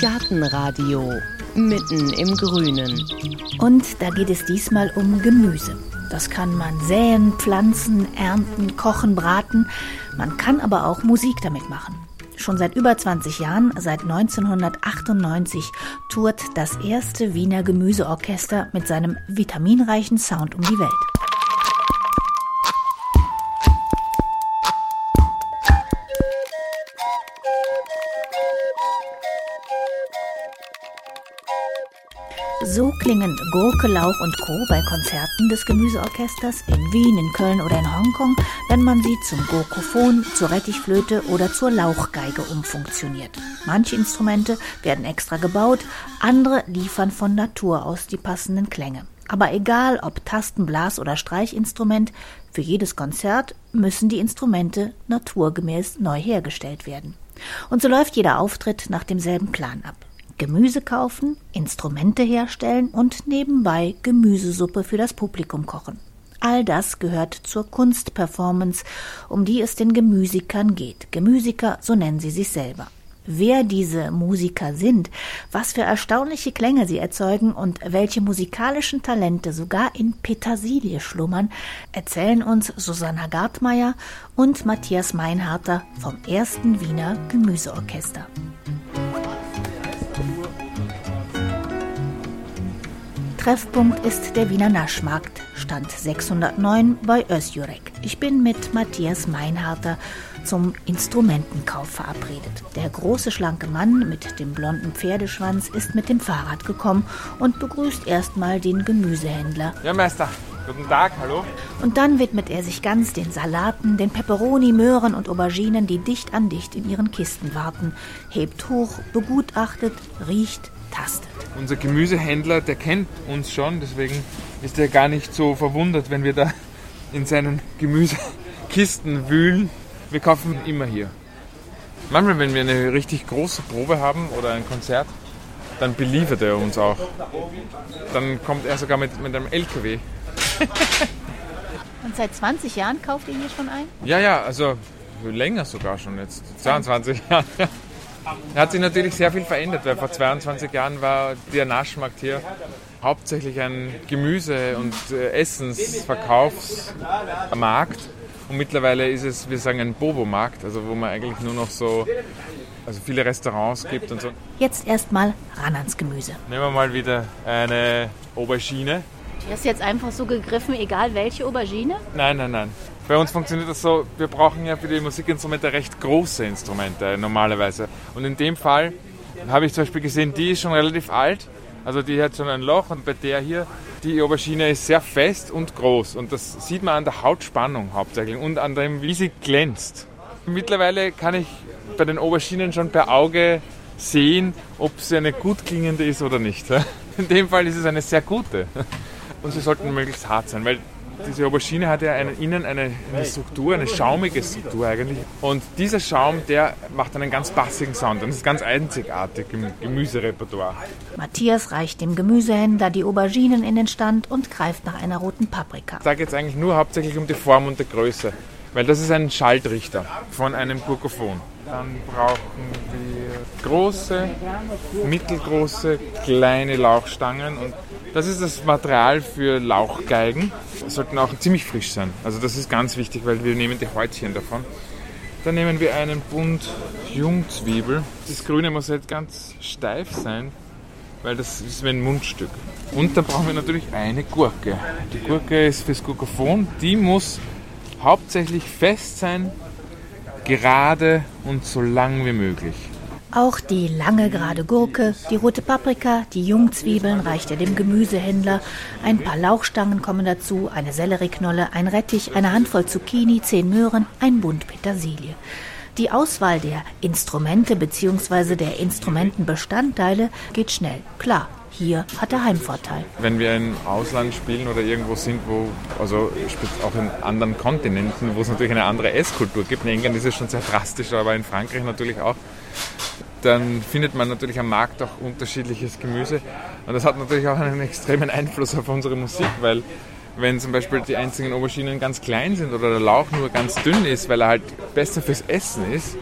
Gartenradio mitten im Grünen. Und da geht es diesmal um Gemüse. Das kann man säen, pflanzen, ernten, kochen, braten. Man kann aber auch Musik damit machen. Schon seit über 20 Jahren, seit 1998, tourt das erste Wiener Gemüseorchester mit seinem vitaminreichen Sound um die Welt. So klingen Gurke, Lauch und Co. bei Konzerten des Gemüseorchesters in Wien, in Köln oder in Hongkong, wenn man sie zum Gurkophon, zur Rettichflöte oder zur Lauchgeige umfunktioniert. Manche Instrumente werden extra gebaut, andere liefern von Natur aus die passenden Klänge. Aber egal ob Tasten, Blas oder Streichinstrument, für jedes Konzert müssen die Instrumente naturgemäß neu hergestellt werden. Und so läuft jeder Auftritt nach demselben Plan ab. Gemüse kaufen, Instrumente herstellen und nebenbei Gemüsesuppe für das Publikum kochen. All das gehört zur Kunstperformance, um die es den Gemüsikern geht. Gemüsiker, so nennen sie sich selber. Wer diese Musiker sind, was für erstaunliche Klänge sie erzeugen und welche musikalischen Talente sogar in Petersilie schlummern, erzählen uns Susanna Gartmeier und Matthias Meinharter vom ersten Wiener Gemüseorchester. Treffpunkt ist der Wiener Naschmarkt, Stand 609 bei Ösjurek. Ich bin mit Matthias Meinharter zum Instrumentenkauf verabredet. Der große, schlanke Mann mit dem blonden Pferdeschwanz ist mit dem Fahrrad gekommen und begrüßt erstmal den Gemüsehändler. Ja, Meister. Guten Tag, hallo. Und dann widmet er sich ganz den Salaten, den Peperoni, Möhren und Auberginen, die dicht an dicht in ihren Kisten warten, hebt hoch, begutachtet, riecht, tastet. Unser Gemüsehändler, der kennt uns schon, deswegen ist er gar nicht so verwundert, wenn wir da in seinen Gemüsekisten wühlen. Wir kaufen immer hier. Manchmal, wenn wir eine richtig große Probe haben oder ein Konzert, dann beliefert er uns auch. Dann kommt er sogar mit, mit einem LKW. Und seit 20 Jahren kauft ihr hier schon ein? Ja, ja, also länger sogar schon jetzt. 22 Jahre. Hat sich natürlich sehr viel verändert, weil vor 22 Jahren war der Naschmarkt hier hauptsächlich ein Gemüse- und äh, Essensverkaufsmarkt. Und mittlerweile ist es, wir sagen, ein Bobo-Markt, also wo man eigentlich nur noch so, also viele Restaurants gibt und so. Jetzt erstmal ran ans Gemüse. Nehmen wir mal wieder eine Aubergine. Du hast jetzt einfach so gegriffen, egal welche Aubergine? Nein, nein, nein. Bei uns funktioniert das so, wir brauchen ja für die Musikinstrumente recht große Instrumente normalerweise. Und in dem Fall habe ich zum Beispiel gesehen, die ist schon relativ alt, also die hat schon ein Loch und bei der hier, die Aubergine ist sehr fest und groß und das sieht man an der Hautspannung hauptsächlich und an dem, wie sie glänzt. Mittlerweile kann ich bei den Auberginen schon per Auge sehen, ob sie eine gut klingende ist oder nicht. In dem Fall ist es eine sehr gute. Und sie sollten möglichst hart sein, weil diese Aubergine hat ja einen, innen eine, eine, Struktur, eine schaumige Struktur eigentlich. Und dieser Schaum, der macht einen ganz bassigen Sound. Und das ist ganz einzigartig im Gemüserepertoire. Matthias reicht dem Gemüsehändler die Auberginen in den Stand und greift nach einer roten Paprika. Da geht es eigentlich nur hauptsächlich um die Form und die Größe. Weil das ist ein Schaltrichter von einem Gurkophon. Dann brauchen wir große, mittelgroße, kleine Lauchstangen und das ist das Material für Lauchgeigen. Sollten auch ziemlich frisch sein. Also das ist ganz wichtig, weil wir nehmen die Häutchen davon. Dann nehmen wir einen Bund Jungzwiebel. Das Grüne muss jetzt ganz steif sein, weil das ist wie ein Mundstück. Und dann brauchen wir natürlich eine Gurke. Die Gurke ist fürs Gurkophon. Die muss hauptsächlich fest sein, gerade und so lang wie möglich. Auch die lange gerade Gurke, die rote Paprika, die Jungzwiebeln reicht er dem Gemüsehändler. Ein paar Lauchstangen kommen dazu, eine Sellerieknolle, ein Rettich, eine Handvoll Zucchini, zehn Möhren, ein Bund Petersilie. Die Auswahl der Instrumente bzw. der Instrumentenbestandteile geht schnell. Klar, hier hat er Heimvorteil. Wenn wir im Ausland spielen oder irgendwo sind, wo, also auch in anderen Kontinenten, wo es natürlich eine andere Esskultur gibt, in England ist es schon sehr drastisch, aber in Frankreich natürlich auch, dann findet man natürlich am Markt auch unterschiedliches Gemüse. Und das hat natürlich auch einen extremen Einfluss auf unsere Musik, weil wenn zum Beispiel die einzigen Auberginen ganz klein sind oder der Lauch nur ganz dünn ist, weil er halt besser fürs Essen ist,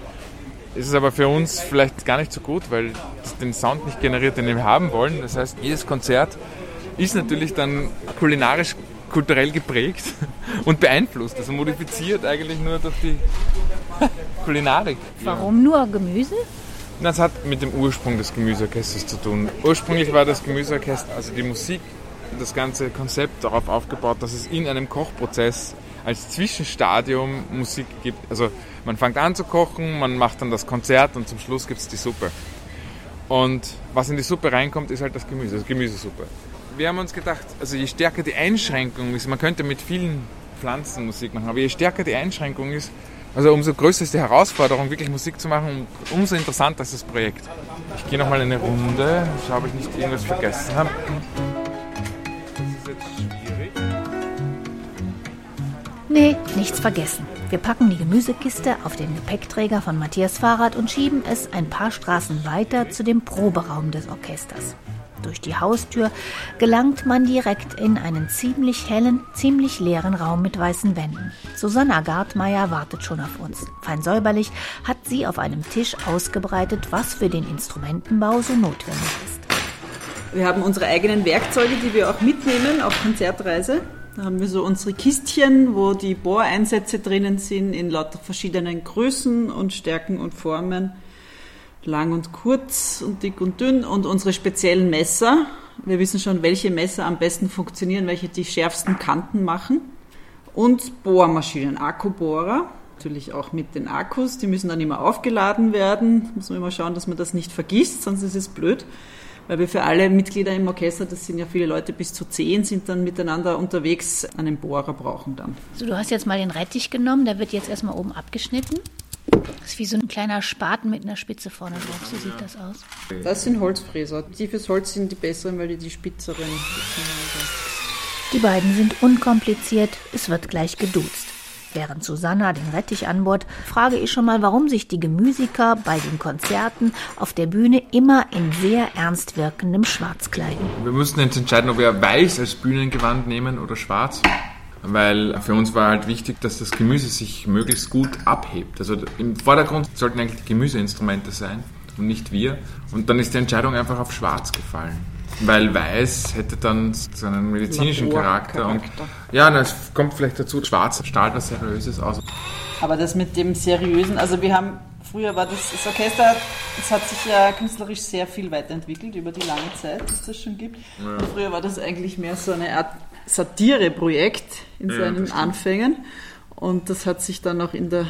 ist es aber für uns vielleicht gar nicht so gut, weil es den Sound nicht generiert, den wir haben wollen. Das heißt, jedes Konzert ist natürlich dann kulinarisch, kulturell geprägt und beeinflusst. Also modifiziert eigentlich nur durch die Kulinarik. Warum nur Gemüse? Das hat mit dem Ursprung des Gemüseorchesters zu tun. Ursprünglich war das Gemüseorchester, also die Musik, das ganze Konzept darauf aufgebaut, dass es in einem Kochprozess als Zwischenstadium Musik gibt. Also man fängt an zu kochen, man macht dann das Konzert und zum Schluss gibt es die Suppe. Und was in die Suppe reinkommt, ist halt das Gemüse, das Gemüsesuppe. Wir haben uns gedacht, also je stärker die Einschränkung ist, man könnte mit vielen Pflanzen Musik machen, aber je stärker die Einschränkung ist, also umso größer ist die Herausforderung, wirklich Musik zu machen umso interessanter ist das Projekt. Ich gehe nochmal eine Runde, schaue, ob ich nicht irgendwas vergessen habe. Das ist jetzt schwierig. Nee, nichts vergessen. Wir packen die Gemüsekiste auf den Gepäckträger von Matthias Fahrrad und schieben es ein paar Straßen weiter zu dem Proberaum des Orchesters. Durch die Haustür gelangt man direkt in einen ziemlich hellen, ziemlich leeren Raum mit weißen Wänden. Susanna Gartmeier wartet schon auf uns. Fein säuberlich hat sie auf einem Tisch ausgebreitet, was für den Instrumentenbau so notwendig ist. Wir haben unsere eigenen Werkzeuge, die wir auch mitnehmen auf Konzertreise. Da haben wir so unsere Kistchen, wo die Bohreinsätze drinnen sind in lauter verschiedenen Größen und Stärken und Formen. Lang und kurz und dick und dünn und unsere speziellen Messer. Wir wissen schon, welche Messer am besten funktionieren, welche die schärfsten Kanten machen. Und Bohrmaschinen, Akkubohrer. Natürlich auch mit den Akkus, die müssen dann immer aufgeladen werden. Muss man immer schauen, dass man das nicht vergisst, sonst ist es blöd weil wir für alle Mitglieder im Orchester, das sind ja viele Leute, bis zu zehn sind dann miteinander unterwegs, einen Bohrer brauchen dann. So, du hast jetzt mal den Rettich genommen, der wird jetzt erstmal oben abgeschnitten. Das ist wie so ein kleiner Spaten mit einer Spitze vorne drauf, so sieht das aus. Das sind Holzfräser. Die fürs Holz sind die besseren, weil die die spitzeren. Die beiden sind unkompliziert, es wird gleich geduzt. Während Susanna den Rettich anbohrt, frage ich schon mal, warum sich die Gemüsiker bei den Konzerten auf der Bühne immer in sehr ernst wirkendem Schwarz kleiden. Wir mussten jetzt entscheiden, ob wir weiß als Bühnengewand nehmen oder schwarz. Weil für uns war halt wichtig, dass das Gemüse sich möglichst gut abhebt. Also im Vordergrund sollten eigentlich die Gemüseinstrumente sein und nicht wir. Und dann ist die Entscheidung einfach auf schwarz gefallen. Weil weiß hätte dann so einen medizinischen Charakter. Und, ja, es kommt vielleicht dazu, schwarz strahlt was Seriöses aus. Aber das mit dem Seriösen, also wir haben, früher war das, das Orchester, es hat sich ja künstlerisch sehr viel weiterentwickelt über die lange Zeit, die es das schon gibt. Ja. Und früher war das eigentlich mehr so eine Art Satireprojekt in Ja, seinen. Anfängen. Und das hat sich dann auch in der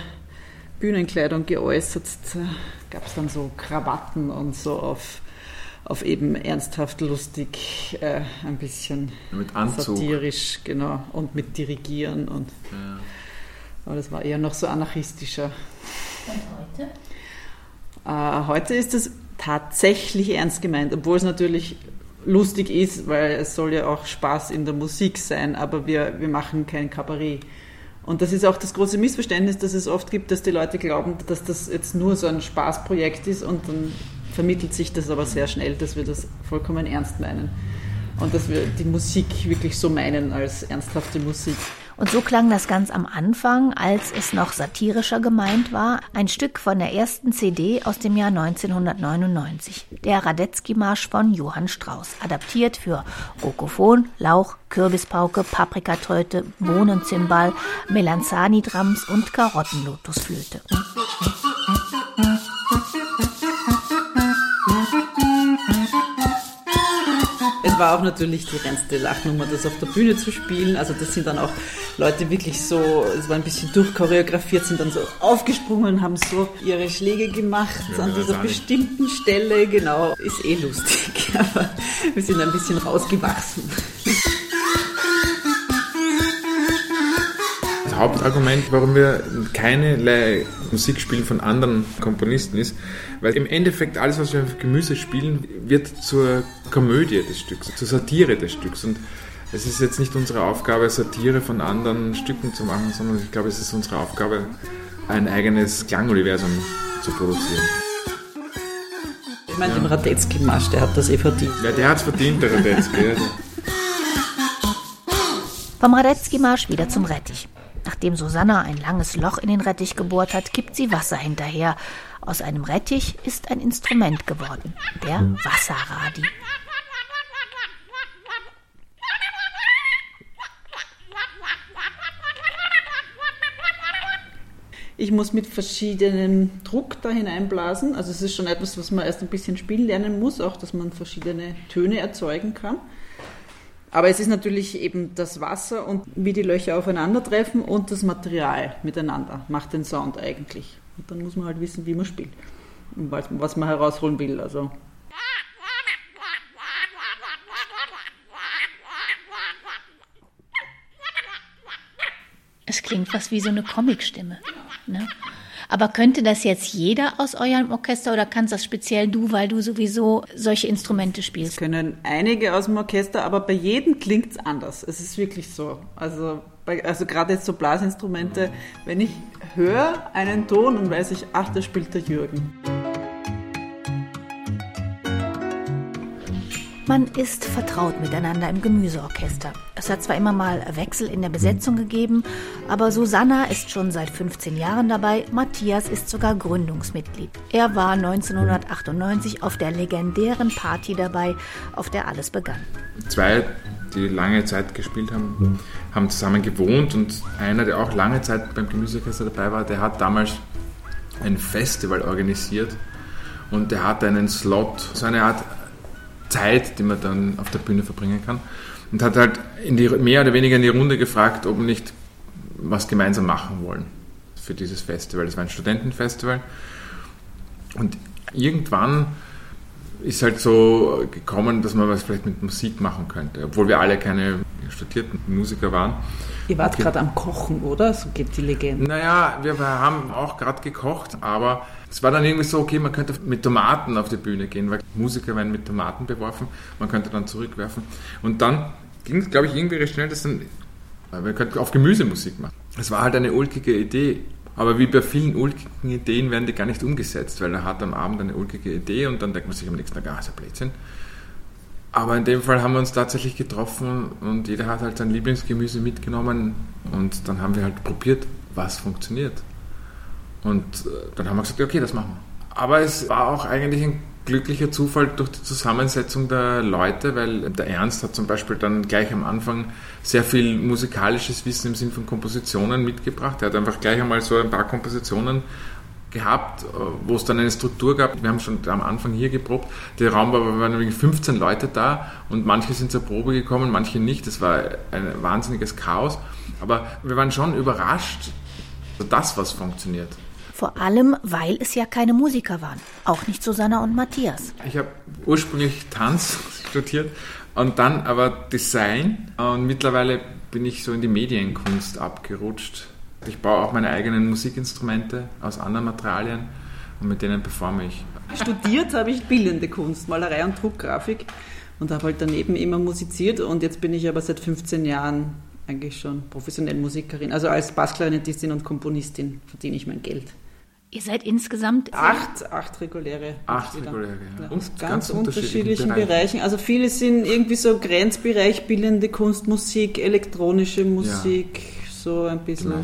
Bühnenkleidung geäußert. Da gab es dann so Krawatten und so auf, auf eben ernsthaft lustig, äh, ein bisschen satirisch, genau, und mit Dirigieren und Ja. aber das war eher noch so anarchistischer. Und heute? Äh, heute ist es tatsächlich ernst gemeint, obwohl es natürlich lustig ist, weil es soll ja auch Spaß in der Musik sein, aber wir, wir machen kein Kabarett. Und das ist auch das große Missverständnis, das es oft gibt, dass die Leute glauben, dass das jetzt nur so ein Spaßprojekt ist und dann vermittelt sich das aber sehr schnell, dass wir das vollkommen ernst meinen. Und dass wir die Musik wirklich so meinen als ernsthafte Musik. Und so klang das ganz am Anfang, als es noch satirischer gemeint war, ein Stück von der ersten CD aus dem Jahr 1999, der Radetzky-Marsch von Johann Strauss, adaptiert für Rokophon, Lauch, Kürbispauke, Paprikatröte, Bohnenzimbal, Melanzani-Drums und Karottenlotusflöte. Es war auch natürlich die reinste Lachnummer, das auf der Bühne zu spielen. Also das sind dann auch Leute wirklich so, es war ein bisschen durchchoreografiert, sind dann so aufgesprungen, haben so ihre Schläge gemacht Ja, an dieser bestimmten Stelle. Genau, ist eh lustig, aber wir sind ein bisschen rausgewachsen. Hauptargument, warum wir keinerlei Musik spielen von anderen Komponisten ist, weil im Endeffekt alles, was wir für Gemüse spielen, wird zur Komödie des Stücks, zur Satire des Stücks. Und es ist jetzt nicht unsere Aufgabe, Satire von anderen Stücken zu machen, sondern ich glaube, es ist unsere Aufgabe, ein eigenes Klanguniversum zu produzieren. Ich meine, den Radetzky-Marsch, der hat das eh verdient. Ja, der hat es verdient, der Radetzky. ja. Vom Radetzky-Marsch wieder zum Rettich. Nachdem Susanna ein langes Loch in den Rettich gebohrt hat, kippt sie Wasser hinterher. Aus einem Rettich ist ein Instrument geworden, der Wasserradi. Ich muss mit verschiedenem Druck da hineinblasen. Also es ist schon etwas, was man erst ein bisschen spielen lernen muss, auch dass man verschiedene Töne erzeugen kann. Aber es ist natürlich eben das Wasser und wie die Löcher aufeinandertreffen und das Material miteinander macht den Sound eigentlich. Und dann muss man halt wissen, wie man spielt und was man herausholen will. Also Es klingt fast wie so eine Comicstimme. Ne? Aber könnte das jetzt jeder aus eurem Orchester oder kannst das speziell du, weil du sowieso solche Instrumente spielst? Das können einige aus dem Orchester, aber bei jedem klingt es anders. Es ist wirklich so. Also, also gerade jetzt so Blasinstrumente, wenn ich höre einen Ton, dann weiß ich, ach, da spielt der Jürgen. Man ist vertraut miteinander im Gemüseorchester. Es hat zwar immer mal Wechsel in der Besetzung gegeben, aber Susanna ist schon seit 15 Jahren dabei, Matthias ist sogar Gründungsmitglied. Er war 1998 auf der legendären Party dabei, auf der alles begann. Zwei, die lange Zeit gespielt haben, haben zusammen gewohnt und einer, der auch lange Zeit beim Gemüseorchester dabei war, der hat damals ein Festival organisiert und der hat einen Slot, so eine Art Zeit, die man dann auf der Bühne verbringen kann. Und hat halt in die, mehr oder weniger in die Runde gefragt, ob wir nicht was gemeinsam machen wollen für dieses Festival. Das war ein Studentenfestival. Und irgendwann ist halt so gekommen, dass man was vielleicht mit Musik machen könnte, obwohl wir alle keine studierten Musiker waren. Ihr wart okay. gerade am Kochen, oder? So geht die Legende. Naja, wir haben auch gerade gekocht, aber es war dann irgendwie so, okay, man könnte mit Tomaten auf die Bühne gehen, weil Musiker werden mit Tomaten beworfen, man könnte dann zurückwerfen. Und dann ging es, glaube ich, irgendwie recht schnell, dass dann, wir könnten auf Gemüsemusik machen. Es war halt eine ulkige Idee, aber wie bei vielen ulkigen Ideen werden die gar nicht umgesetzt, weil er hat am Abend eine ulkige Idee und dann denkt man sich am nächsten Tag, ah, ist ja Blödsinn. Aber in dem Fall haben wir uns tatsächlich getroffen und jeder hat halt sein Lieblingsgemüse mitgenommen und dann haben wir halt probiert, was funktioniert. Und äh, dann haben wir gesagt, okay, das machen wir. Aber es war auch eigentlich ein glücklicher Zufall durch die Zusammensetzung der Leute, weil der Ernst hat zum Beispiel dann gleich am Anfang sehr viel musikalisches Wissen im Sinn von Kompositionen mitgebracht. Er hat einfach gleich einmal so ein paar Kompositionen gehabt, äh, wo es dann eine Struktur gab. Wir haben schon am Anfang hier geprobt. Der Raum war, waren nämlich 15 Leute da und manche sind zur Probe gekommen, manche nicht. Das war ein wahnsinniges Chaos. Aber wir waren schon überrascht, dass was funktioniert. Vor allem, weil es ja keine Musiker waren. Auch nicht Susanna und Matthias. Ich habe ursprünglich Tanz studiert und dann aber Design. Und mittlerweile bin ich so in die Medienkunst abgerutscht ich baue auch meine eigenen Musikinstrumente aus anderen Materialien und mit denen performe ich. Studiert habe ich bildende Kunst, Malerei und Druckgrafik und habe halt daneben immer musiziert und jetzt bin ich aber seit 15 Jahren eigentlich schon professionell Musikerin. Also als Bassklarinettistin und Komponistin verdiene ich mein Geld. Ihr seid insgesamt acht, acht reguläre. Acht reguläre, ja. Und ganz, ganz unterschiedlichen Bereichen. Bereichen. Also viele sind irgendwie so Grenzbereich, bildende Kunst, Musik, elektronische Musik, ja. so ein bisschen.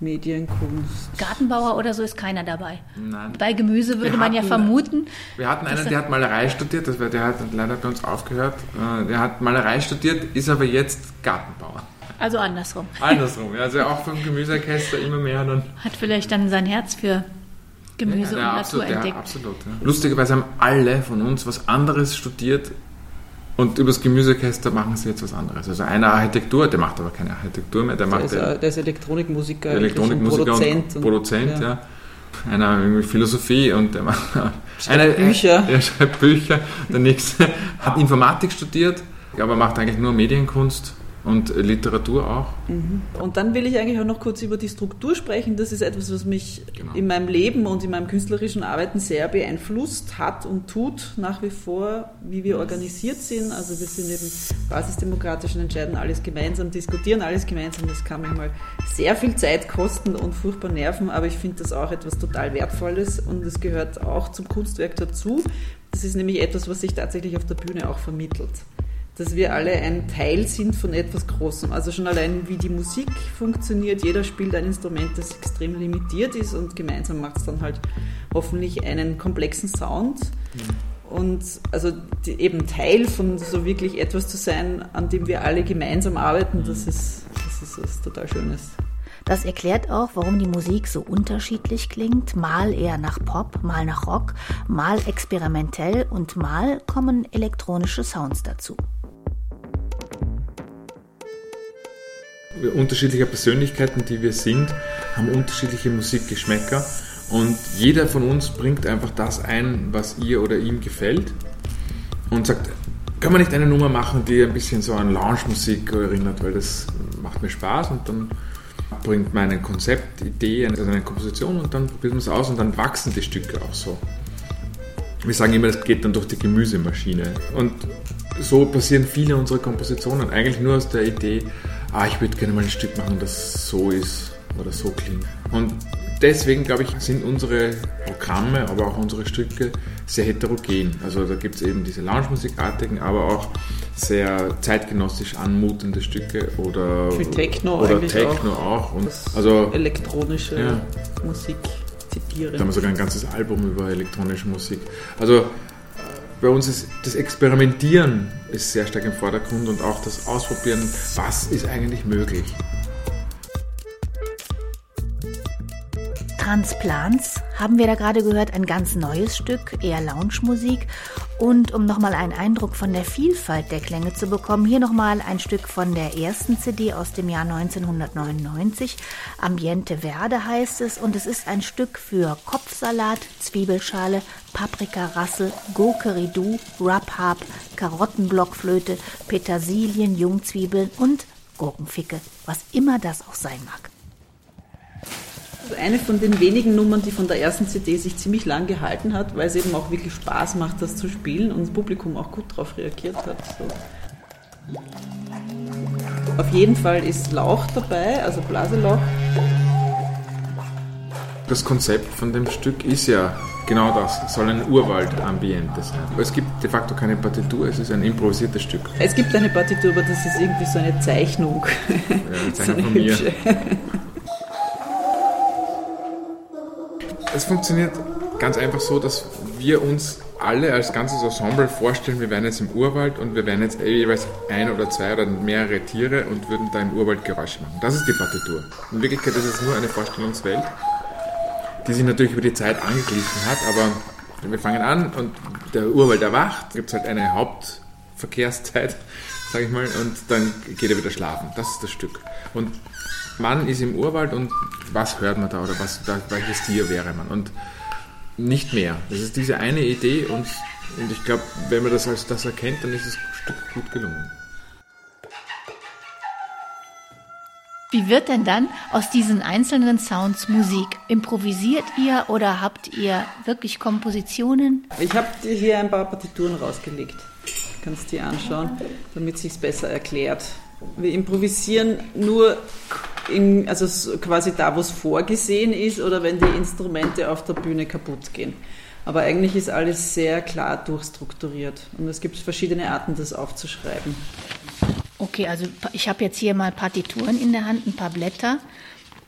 Medienkunst. Gartenbauer oder so ist keiner dabei. Nein. Bei Gemüse würde hatten, man ja vermuten. Wir hatten einen, der hat Malerei studiert, das war, der hat leider bei uns aufgehört. Äh, der hat Malerei studiert, ist aber jetzt Gartenbauer. Also andersrum. Andersrum, ja, also auch vom Gemüseorchester immer mehr. Dann hat vielleicht dann sein Herz für Gemüse ja, ja, und absolut, Natur entdeckt. Ja, absolut. Ja. Lustigerweise haben alle von uns was anderes studiert und übers Gemüseorchester machen sie jetzt was anderes. Also einer Architektur, der macht aber keine Architektur mehr. Der, der, macht ist, der, der ist Elektronikmusiker, Elektronikmusiker Produzent. Und Produzent, ja. ja. Einer irgendwie Philosophie und der macht schreibt Bücher. Der schreibt Bücher. Der nächste hat Informatik studiert, aber macht eigentlich nur Medienkunst und Literatur auch. Mhm. Und dann will ich eigentlich auch noch kurz über die Struktur sprechen. Das ist etwas, was mich genau. in meinem Leben und in meinem künstlerischen Arbeiten sehr beeinflusst hat und tut nach wie vor, wie wir organisiert sind. Also wir sind eben basisdemokratisch und entscheiden alles gemeinsam, diskutieren alles gemeinsam. Das kann manchmal sehr viel Zeit kosten und furchtbar nerven, aber ich finde das auch etwas total Wertvolles und es gehört auch zum Kunstwerk dazu. Das ist nämlich etwas, was sich tatsächlich auf der Bühne auch vermittelt. Dass wir alle ein Teil sind von etwas Großem. Also schon allein wie die Musik funktioniert, jeder spielt ein Instrument, das extrem limitiert ist und gemeinsam macht es dann halt hoffentlich einen komplexen Sound. Mhm. Und also die, eben Teil von so wirklich etwas zu sein, an dem wir alle gemeinsam arbeiten, das ist, das ist was total Schönes. Das erklärt auch, warum die Musik so unterschiedlich klingt. Mal eher nach Pop, mal nach Rock, mal experimentell und mal kommen elektronische Sounds dazu. Unterschiedliche Persönlichkeiten, die wir sind, haben unterschiedliche Musikgeschmäcker. Und jeder von uns bringt einfach das ein, was ihr oder ihm gefällt. Und sagt, kann man nicht eine Nummer machen, die ein bisschen so an Lounge-Musik erinnert, weil das macht mir Spaß. Und dann bringt man ein Konzept, Idee, also eine Komposition und dann probiert man es aus und dann wachsen die Stücke auch so. Wir sagen immer, das geht dann durch die Gemüsemaschine. Und so passieren viele unserer Kompositionen. Eigentlich nur aus der Idee, ah, ich würde gerne mal ein Stück machen, das so ist oder so klingt. Und deswegen, glaube ich, sind unsere Programme, aber auch unsere Stücke sehr heterogen. Also da gibt es eben diese Lounge-Musikartigen, aber auch sehr zeitgenössisch anmutende Stücke oder, Für Techno, oder Techno auch. auch. Und also elektronische ja. Musik zitieren. Da haben wir sogar ein ganzes Album über elektronische Musik. Also bei uns ist das Experimentieren ist sehr stark im Vordergrund und auch das Ausprobieren, was ist eigentlich möglich. Transplants haben wir da gerade gehört, ein ganz neues Stück, eher Lounge-Musik. Und um nochmal einen Eindruck von der Vielfalt der Klänge zu bekommen, hier nochmal ein Stück von der ersten CD aus dem Jahr 1999. Ambiente Verde heißt es und es ist ein Stück für Kopfsalat, Zwiebelschale, Paprikarassel, Gurke Rubhab, Karottenblockflöte, Petersilien, Jungzwiebeln und Gurkenficke, was immer das auch sein mag eine von den wenigen Nummern, die von der ersten CD sich ziemlich lang gehalten hat, weil es eben auch wirklich Spaß macht, das zu spielen und das Publikum auch gut darauf reagiert hat. So. Auf jeden Fall ist Lauch dabei, also Blaselauch. Das Konzept von dem Stück ist ja genau das, soll ein Urwald-Ambiente sein. Es gibt de facto keine Partitur, es ist ein improvisiertes Stück. Es gibt eine Partitur, aber das ist irgendwie so eine Zeichnung. Ja, eine Zeichnung so eine von mir. Es funktioniert ganz einfach so, dass wir uns alle als ganzes Ensemble vorstellen, wir wären jetzt im Urwald und wir wären jetzt jeweils ein oder zwei oder mehrere Tiere und würden da im Urwald Geräusche machen. Das ist die Partitur. In Wirklichkeit ist es nur eine Vorstellungswelt, die sich natürlich über die Zeit angeglichen hat, aber wir fangen an und der Urwald erwacht, gibt es halt eine Hauptverkehrszeit, sage ich mal, und dann geht er wieder schlafen. Das ist das Stück. Und man ist im Urwald und was hört man da oder was, da, welches Tier wäre man und nicht mehr. Das ist diese eine Idee und, und ich glaube, wenn man das als das erkennt, dann ist das Stück gut gelungen. Wie wird denn dann aus diesen einzelnen Sounds Musik? Improvisiert ihr oder habt ihr wirklich Kompositionen? Ich habe dir hier ein paar Partituren rausgelegt. Du kannst dir anschauen, damit es sich besser erklärt. Wir improvisieren nur in, also quasi da, wo es vorgesehen ist oder wenn die Instrumente auf der Bühne kaputt gehen. Aber eigentlich ist alles sehr klar durchstrukturiert und es gibt verschiedene Arten, das aufzuschreiben. Okay, also ich habe jetzt hier mal Partituren in der Hand, ein paar Blätter.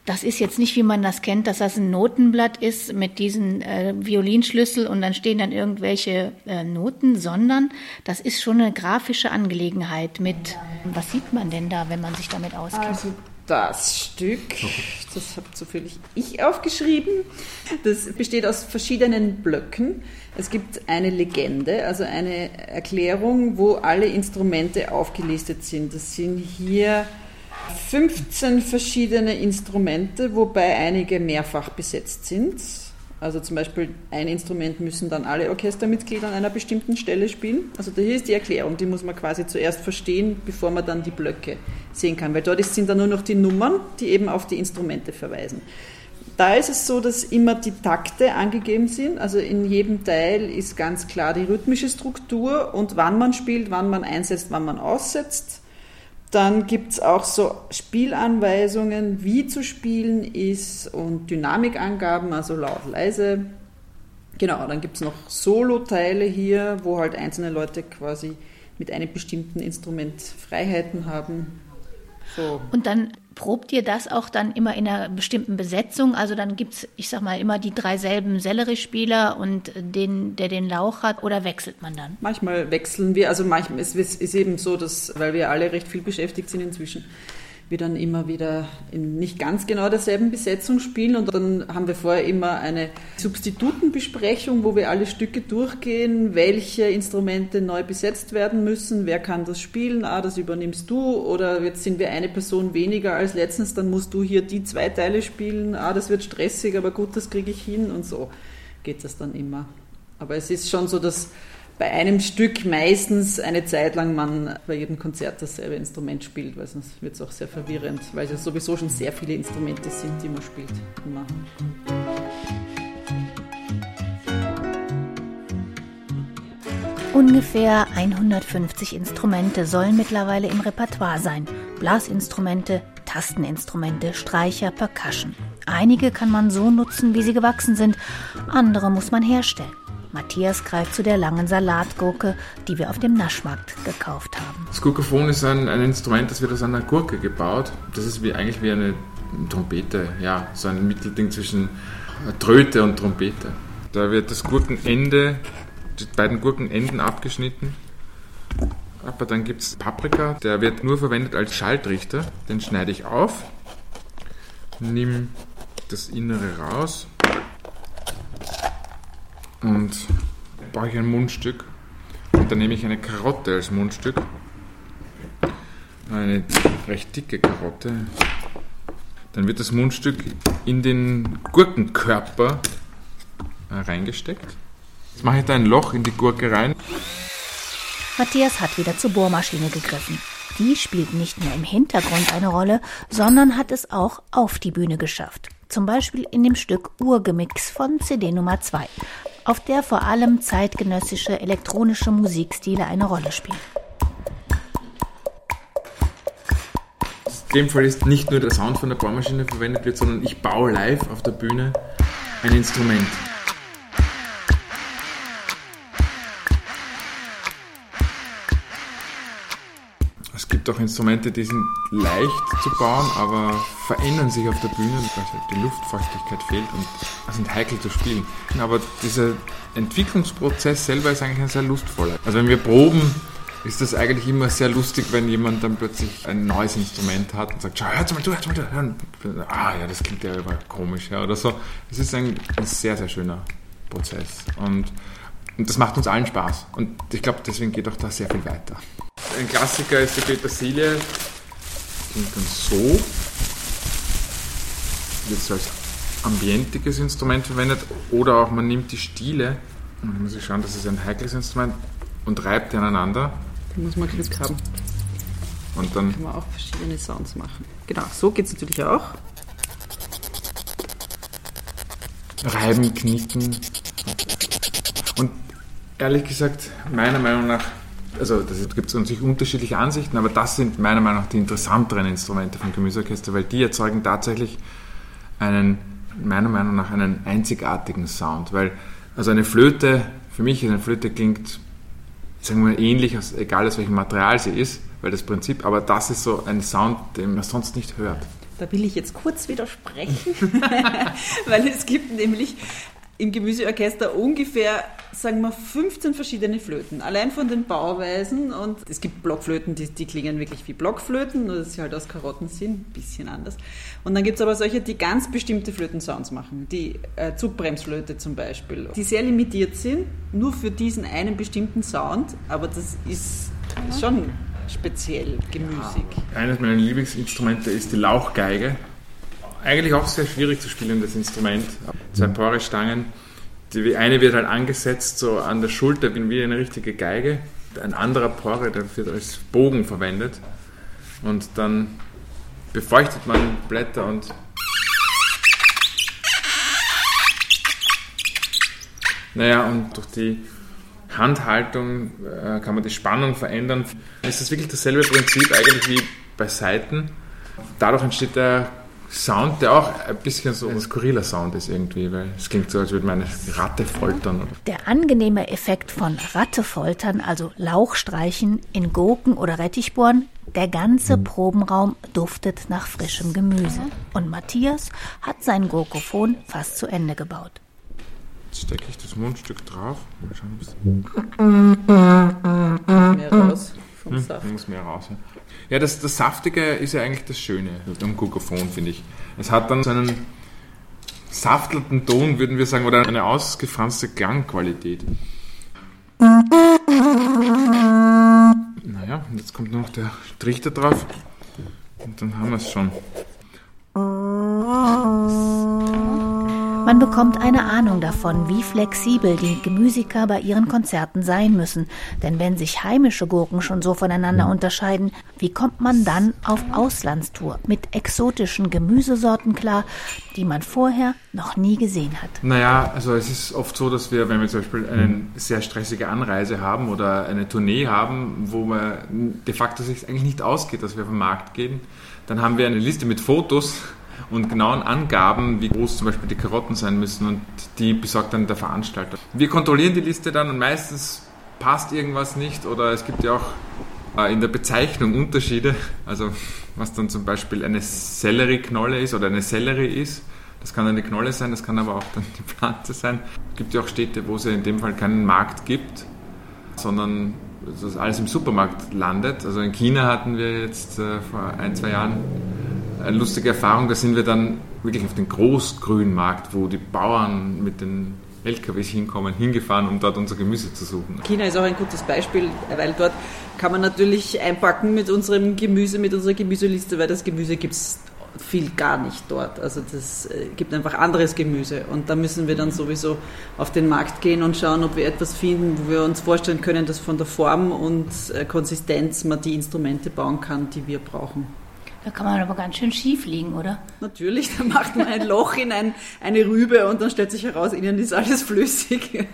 Das ist jetzt nicht, wie man das kennt, dass das ein Notenblatt ist mit diesen äh, Violinschlüssel und dann stehen dann irgendwelche äh, Noten, sondern das ist schon eine grafische Angelegenheit mit, was sieht man denn da, wenn man sich damit auskennt? Also das Stück, das habe zufällig ich aufgeschrieben, das besteht aus verschiedenen Blöcken. Es gibt eine Legende, also eine Erklärung, wo alle Instrumente aufgelistet sind. Das sind hier 15 verschiedene Instrumente, wobei einige mehrfach besetzt sind. Also zum Beispiel ein Instrument müssen dann alle Orchestermitglieder an einer bestimmten Stelle spielen. Also hier ist die Erklärung, die muss man quasi zuerst verstehen, bevor man dann die Blöcke sehen kann, weil dort sind dann nur noch die Nummern, die eben auf die Instrumente verweisen. Da ist es so, dass immer die Takte angegeben sind. Also in jedem Teil ist ganz klar die rhythmische Struktur und wann man spielt, wann man einsetzt, wann man aussetzt. Dann gibt es auch so Spielanweisungen, wie zu spielen ist und Dynamikangaben, also laut, leise. Genau, dann gibt es noch Solo-Teile hier, wo halt einzelne Leute quasi mit einem bestimmten Instrument Freiheiten haben. So. Und dann probt ihr das auch dann immer in einer bestimmten Besetzung? Also dann gibt es, ich sag mal, immer die drei selben Sellerie-Spieler und den, der den Lauch hat oder wechselt man dann? Manchmal wechseln wir, also manchmal ist es eben so, dass, weil wir alle recht viel beschäftigt sind inzwischen, wir dann immer wieder in nicht ganz genau derselben Besetzung spielen und dann haben wir vorher immer eine Substitutenbesprechung, wo wir alle Stücke durchgehen, welche Instrumente neu besetzt werden müssen, wer kann das spielen, ah, das übernimmst du oder jetzt sind wir eine Person weniger als letztens, dann musst du hier die zwei Teile spielen, ah, das wird stressig, aber gut, das kriege ich hin und so geht das dann immer. Aber es ist schon so, dass bei einem Stück meistens eine Zeit lang man bei jedem Konzert dasselbe Instrument spielt, weil sonst wird es auch sehr verwirrend, weil es sowieso schon sehr viele Instrumente sind, die man spielt. Immer. Ungefähr 150 Instrumente sollen mittlerweile im Repertoire sein. Blasinstrumente, Tasteninstrumente, Streicher, Percussion. Einige kann man so nutzen, wie sie gewachsen sind, andere muss man herstellen. Matthias greift zu der langen Salatgurke, die wir auf dem Naschmarkt gekauft haben. Das Gurkophon ist ein, ein Instrument, das wird aus einer Gurke gebaut. Das ist wie, eigentlich wie eine Trompete, ja, so ein Mittelding zwischen Tröte und Trompete. Da wird das Gurkenende, die beiden Gurkenenden abgeschnitten. Aber dann gibt es Paprika, der wird nur verwendet als Schaltrichter. Den schneide ich auf, nimm das Innere raus und brauche ich ein Mundstück. Und dann nehme ich eine Karotte als Mundstück. Eine recht dicke Karotte. Dann wird das Mundstück in den Gurkenkörper äh, reingesteckt. Jetzt mache ich da ein Loch in die Gurke rein. Matthias hat wieder zur Bohrmaschine gegriffen. Die spielt nicht nur im Hintergrund eine Rolle, sondern hat es auch auf die Bühne geschafft. Zum Beispiel in dem Stück Urgemix von CD Nummer 2 auf der vor allem zeitgenössische elektronische Musikstile eine Rolle spielen. In dem Fall ist nicht nur der Sound von der Bohrmaschine verwendet wird, sondern ich baue live auf der Bühne ein Instrument. Es gibt auch Instrumente, die sind leicht zu bauen, aber verändern sich auf der Bühne, weil halt die Luftfeuchtigkeit fehlt und sind heikel zu spielen. Aber dieser Entwicklungsprozess selber ist eigentlich ein sehr lustvoller. Also wenn wir proben, ist das eigentlich immer sehr lustig, wenn jemand dann plötzlich ein neues Instrument hat und sagt, schau, hör's mal, du, hör's mal, du, hör. Ah ja, das klingt ja immer komisch, ja, oder so. Es ist ein, ein sehr, sehr schöner Prozess. Und und das macht uns allen Spaß. Und ich glaube, deswegen geht auch da sehr viel weiter. Ein Klassiker ist die Petersilie. Klingt dann so. Wird als ambientiges Instrument verwendet. Oder auch man nimmt die Stiele, und man muss sich schauen, das ist ein heikles Instrument, und reibt die aneinander. Da muss man Glück haben. Und dann kann man auch verschiedene Sounds machen. Genau, so geht es natürlich auch. Reiben, knicken, und ehrlich gesagt, meiner Meinung nach, also da gibt es natürlich unterschiedliche Ansichten, aber das sind meiner Meinung nach die interessanteren Instrumente vom Gemüseorchester, weil die erzeugen tatsächlich einen, meiner Meinung nach, einen einzigartigen Sound. Weil, also eine Flöte, für mich ist eine Flöte klingt, sagen wir mal, ähnlich, egal aus welchem Material sie ist, weil das Prinzip, aber das ist so ein Sound, den man sonst nicht hört. Da will ich jetzt kurz widersprechen, weil es gibt nämlich im Gemüseorchester ungefähr, sagen wir, 15 verschiedene Flöten. Allein von den Bauweisen. Und es gibt Blockflöten, die, die klingen wirklich wie Blockflöten, nur dass sie halt aus Karotten sind, ein bisschen anders. Und dann gibt es aber solche, die ganz bestimmte Flötensounds machen. Die äh, Zugbremsflöte zum Beispiel. Die sehr limitiert sind, nur für diesen einen bestimmten Sound. Aber das ist schon speziell gemüsig. Eines meiner Lieblingsinstrumente ist die Lauchgeige eigentlich auch sehr schwierig zu spielen, das Instrument. Zwei Pore-Stangen. Die eine wird halt angesetzt so an der Schulter wie eine richtige Geige. Ein anderer Pore, der wird als Bogen verwendet. Und dann befeuchtet man Blätter und Naja, und durch die Handhaltung äh, kann man die Spannung verändern. Es ist wirklich dasselbe Prinzip eigentlich wie bei Saiten. Dadurch entsteht der Sound, der auch ein bisschen so ein skurriler Sound ist irgendwie, weil es klingt so, als würde man eine Ratte foltern. Der angenehme Effekt von Rattefoltern, also Lauchstreichen in Gurken oder Rettichbohren, der ganze Probenraum duftet nach frischem Gemüse. Und Matthias hat sein Gurkophon fast zu Ende gebaut. Jetzt stecke ich das Mundstück drauf. Mal schauen, ob es Mehr raus vom hm, Saft. muss mehr raus. Ja, ja das, das Saftige ist ja eigentlich das Schöne am Gurkophon, finde ich. Es hat dann so einen saftelnden Ton, würden wir sagen, oder eine ausgefranste Klangqualität. Naja, jetzt kommt noch der Trichter drauf. Und dann haben wir es schon. Man bekommt eine Ahnung davon, wie flexibel die Gemüsiker bei ihren Konzerten sein müssen. Denn wenn sich heimische Gurken schon so voneinander unterscheiden, wie kommt man dann auf Auslandstour mit exotischen Gemüsesorten klar, die man vorher noch nie gesehen hat? Naja, also es ist oft so, dass wir, wenn wir zum Beispiel eine sehr stressige Anreise haben oder eine Tournee haben, wo man de facto sich eigentlich nicht ausgeht, dass wir auf den Markt gehen, dann haben wir eine Liste mit Fotos und genauen Angaben, wie groß zum Beispiel die Karotten sein müssen und die besorgt dann der Veranstalter. Wir kontrollieren die Liste dann und meistens passt irgendwas nicht oder es gibt ja auch äh, in der Bezeichnung Unterschiede, also was dann zum Beispiel eine Sellerieknolle ist oder eine Sellerie ist. Das kann eine Knolle sein, das kann aber auch dann die Pflanze sein. Es gibt ja auch Städte, wo es in dem Fall keinen Markt gibt, sondern das alles im Supermarkt landet. Also in China hatten wir jetzt äh, vor ein, zwei Jahren eine lustige Erfahrung. Da sind wir dann wirklich auf den Großgrünmarkt, wo die Bauern mit den LKWs hinkommen, hingefahren, um dort unser Gemüse zu suchen. China ist auch ein gutes Beispiel, weil dort kann man natürlich einpacken mit unserem Gemüse, mit unserer Gemüseliste, weil das Gemüse gibt es viel gar nicht dort. Also das äh, gibt einfach anderes Gemüse. Und da müssen wir dann sowieso auf den Markt gehen und schauen, ob wir etwas finden, wo wir uns vorstellen können, dass von der Form und äh, Konsistenz man die Instrumente bauen kann, die wir brauchen. Da kann man aber ganz schön schief liegen, oder? Natürlich, da macht man ein Loch in ein, eine Rübe und dann stellt sich heraus, innen ist alles flüssig.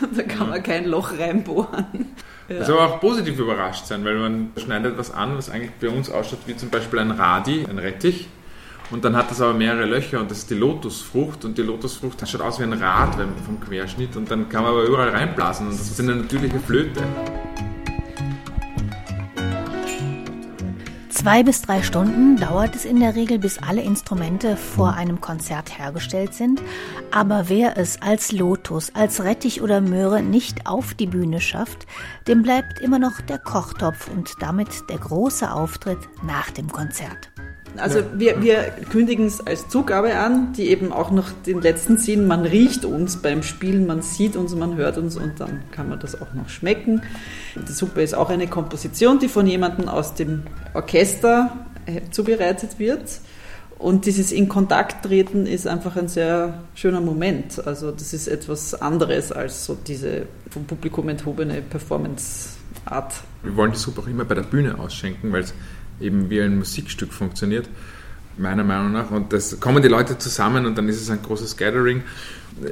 Und da kann man kein Loch reinbohren. Ja. Also auch positiv überrascht sein, weil man schneidet was an, was eigentlich bei uns ausschaut wie zum Beispiel ein Radi, ein Rettich. Und dann hat das aber mehrere Löcher und das ist die Lotusfrucht. Und die Lotusfrucht schaut aus wie ein Rad vom Querschnitt und dann kann man aber überall reinblasen und das ist eine natürliche Flöte. Zwei bis drei Stunden dauert es in der Regel, bis alle Instrumente vor einem Konzert hergestellt sind. Aber wer es als Lotus, als Rettich oder Möhre nicht auf die Bühne schafft, dem bleibt immer noch der Kochtopf und damit der große Auftritt nach dem Konzert. Also wir, wir kündigen es als Zugabe an, die eben auch noch den letzten Sinn, man riecht uns beim Spielen, man sieht uns, man hört uns und dann kann man das auch noch schmecken. Die Suppe ist auch eine Komposition, die von jemandem aus dem Orchester äh, zubereitet wird. Und dieses in Kontakt treten ist einfach ein sehr schöner Moment. Also das ist etwas anderes als so diese vom Publikum enthobene Performance-Art. Wir wollen die Suppe auch immer bei der Bühne ausschenken, weil es eben wie ein Musikstück funktioniert, meiner Meinung nach. Und das kommen die Leute zusammen und dann ist es ein großes Gathering.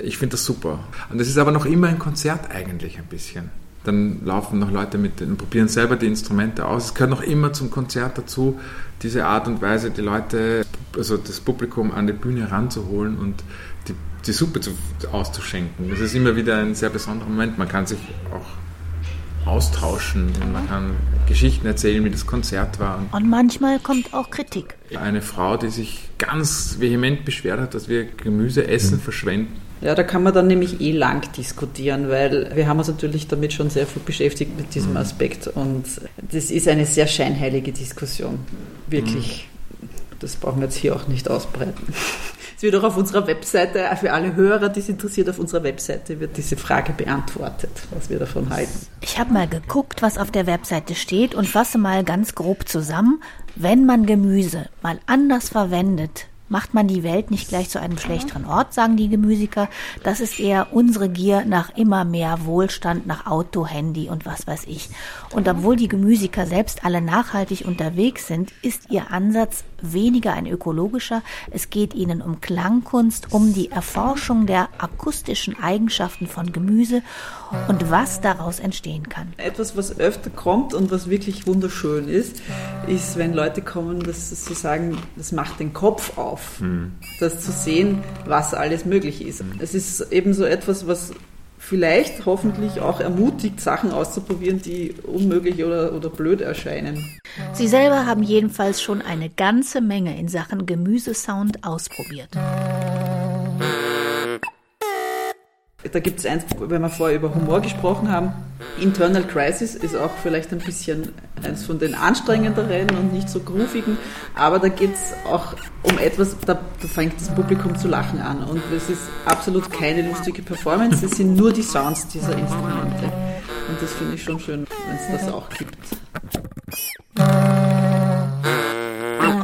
Ich finde das super. Und es ist aber noch immer ein Konzert eigentlich ein bisschen. Dann laufen noch Leute mit und probieren selber die Instrumente aus. Es gehört noch immer zum Konzert dazu, diese Art und Weise, die Leute, also das Publikum an die Bühne ranzuholen und die, die Suppe zu, auszuschenken. Das ist immer wieder ein sehr besonderer Moment. Man kann sich auch austauschen und man kann Geschichten erzählen, wie das Konzert war. Und manchmal kommt auch Kritik. Eine Frau, die sich ganz vehement beschwert hat, dass wir Gemüse essen, verschwenden. Ja, da kann man dann nämlich eh lang diskutieren, weil wir haben uns natürlich damit schon sehr viel beschäftigt mit diesem Aspekt und das ist eine sehr scheinheilige Diskussion. Wirklich. Das brauchen wir jetzt hier auch nicht ausbreiten. Es wird auch auf unserer Webseite, für alle Hörer, die es interessiert, auf unserer Webseite wird diese Frage beantwortet, was wir davon halten. Ich habe mal geguckt, was auf der Webseite steht und fasse mal ganz grob zusammen. Wenn man Gemüse mal anders verwendet, macht man die Welt nicht gleich zu einem schlechteren Ort, sagen die Gemüsiker. Das ist eher unsere Gier nach immer mehr Wohlstand, nach Auto, Handy und was weiß ich. Und obwohl die Gemüsiker selbst alle nachhaltig unterwegs sind, ist ihr Ansatz weniger ein ökologischer. Es geht ihnen um Klangkunst, um die Erforschung der akustischen Eigenschaften von Gemüse und was daraus entstehen kann. Etwas, was öfter kommt und was wirklich wunderschön ist, ist, wenn Leute kommen, dass sie sagen, das macht den Kopf auf auf, mhm. das zu sehen, was alles möglich ist. Mhm. Es ist eben so etwas, was vielleicht hoffentlich auch ermutigt, Sachen auszuprobieren, die unmöglich oder, oder blöd erscheinen. Sie selber haben jedenfalls schon eine ganze Menge in Sachen Gemüsesound ausprobiert. Da gibt es eins, wenn wir vorher über Humor gesprochen haben. Internal Crisis ist auch vielleicht ein bisschen eins von den anstrengenderen und nicht so groovigen, aber da geht es auch um etwas, da, da, fängt das Publikum zu lachen an und es ist absolut keine lustige Performance, es sind nur die Sounds dieser Instrumente. Und das finde ich schon schön, wenn es das auch gibt.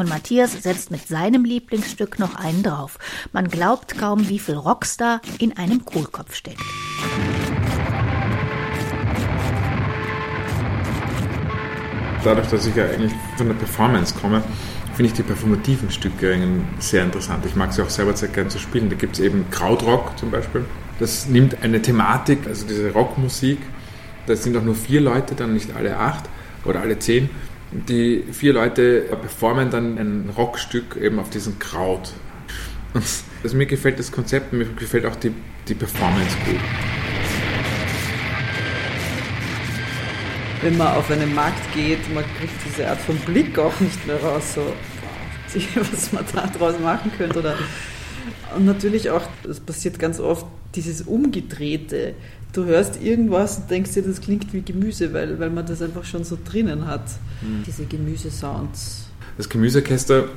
Und Matthias setzt mit seinem Lieblingsstück noch einen drauf. Man glaubt kaum, wie viel Rockstar in einem Kohlkopf steckt. Dadurch, dass ich ja eigentlich von der Performance komme, finde ich die performativen Stücke sehr interessant. Ich mag sie auch selber sehr gerne zu spielen. Da gibt es eben Krautrock zum Beispiel. Das nimmt eine Thematik, also diese Rockmusik. Da sind auch nur vier Leute, dann nicht alle acht oder alle zehn. Die vier Leute performen dann ein Rockstück eben auf diesem Kraut. Also mir gefällt das Konzept, mir gefällt auch die, die Performance gut. Wenn man auf einen Markt geht, man kriegt diese Art von Blick auch nicht mehr raus, so was man da draus machen könnte. Oder und natürlich auch, das passiert ganz oft, dieses Umgedrehte du hörst irgendwas und denkst dir, das klingt wie Gemüse, weil, weil man das einfach schon so drinnen hat, mhm. diese Gemüsesounds. Das Gemüseorchester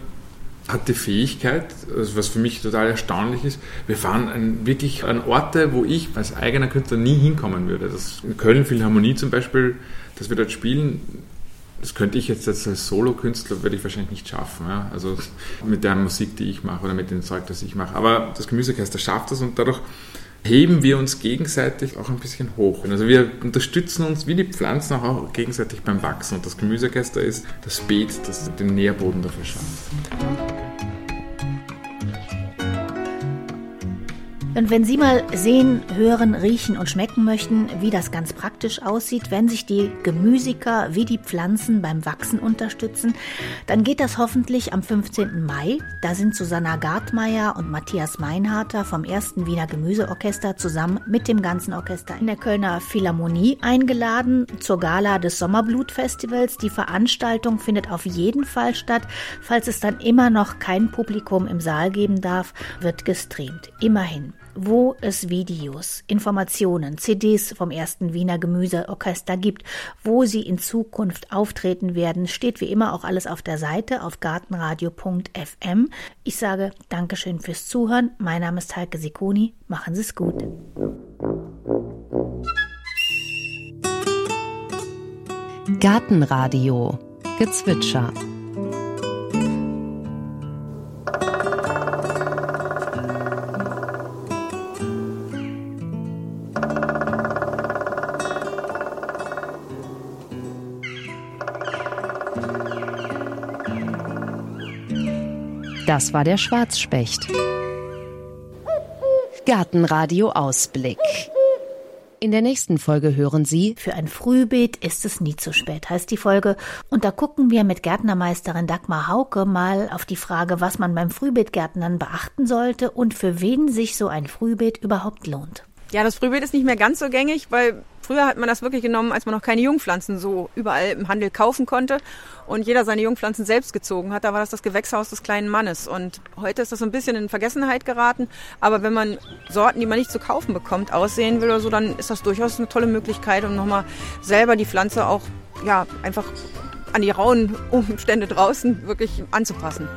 hat die Fähigkeit, also was für mich total erstaunlich ist, wir fahren an, wirklich an Orte, wo ich als eigener Künstler nie hinkommen würde. Das in Köln Philharmonie zum Beispiel, dass wir dort spielen, das könnte ich jetzt als Solo-Künstler, würde ich wahrscheinlich nicht schaffen. Ja? Also mit der Musik, die ich mache oder mit dem Zeug, das ich mache. Aber das Gemüseorchester schafft das und dadurch heben wir uns gegenseitig auch ein bisschen hoch. Also wir unterstützen uns wie die Pflanzen auch gegenseitig beim Wachsen und das Gemüseorchester ist das Beet, das den Nährboden dafür schafft. Und wenn Sie mal sehen, hören, riechen und schmecken möchten, wie das ganz praktisch aussieht, wenn sich die Gemüsiker wie die Pflanzen beim Wachsen unterstützen, dann geht das hoffentlich am 15. Mai. Da sind Susanna Gartmeier und Matthias Meinharter vom ersten Wiener Gemüseorchester zusammen mit dem ganzen Orchester in der Kölner Philharmonie eingeladen zur Gala des Sommerblut-Festivals. Die Veranstaltung findet auf jeden Fall statt. Falls es dann immer noch kein Publikum im Saal geben darf, wird gestreamt. Immerhin wo es Videos, Informationen, CDs vom ersten Wiener Gemüseorchester gibt, wo sie in Zukunft auftreten werden, steht wie immer auch alles auf der Seite auf gartenradio.fm. Ich sage Dankeschön fürs Zuhören. Mein Name ist Heike Sikoni. Machen Sie es gut. Gartenradio Gezwitscher Das war der Schwarzspecht. Gartenradio Ausblick. In der nächsten Folge hören Sie Für ein Frühbeet ist es nie zu spät, heißt die Folge. Und da gucken wir mit Gärtnermeisterin Dagmar Hauke mal auf die Frage, was man beim Frühbeetgärtnern beachten sollte und für wen sich so ein Frühbeet überhaupt lohnt. Ja, das Frühbeet ist nicht mehr ganz so gängig, weil früher hat man das wirklich genommen, als man noch keine Jungpflanzen so überall im Handel kaufen konnte und jeder seine Jungpflanzen selbst gezogen hat. Da war das das Gewächshaus des kleinen Mannes. Und heute ist das so ein bisschen in Vergessenheit geraten. Aber wenn man Sorten, die man nicht zu kaufen bekommt, aussehen will oder so, dann ist das durchaus eine tolle Möglichkeit, um nochmal selber die Pflanze auch ja, einfach an die rauen Umstände draußen wirklich anzupassen.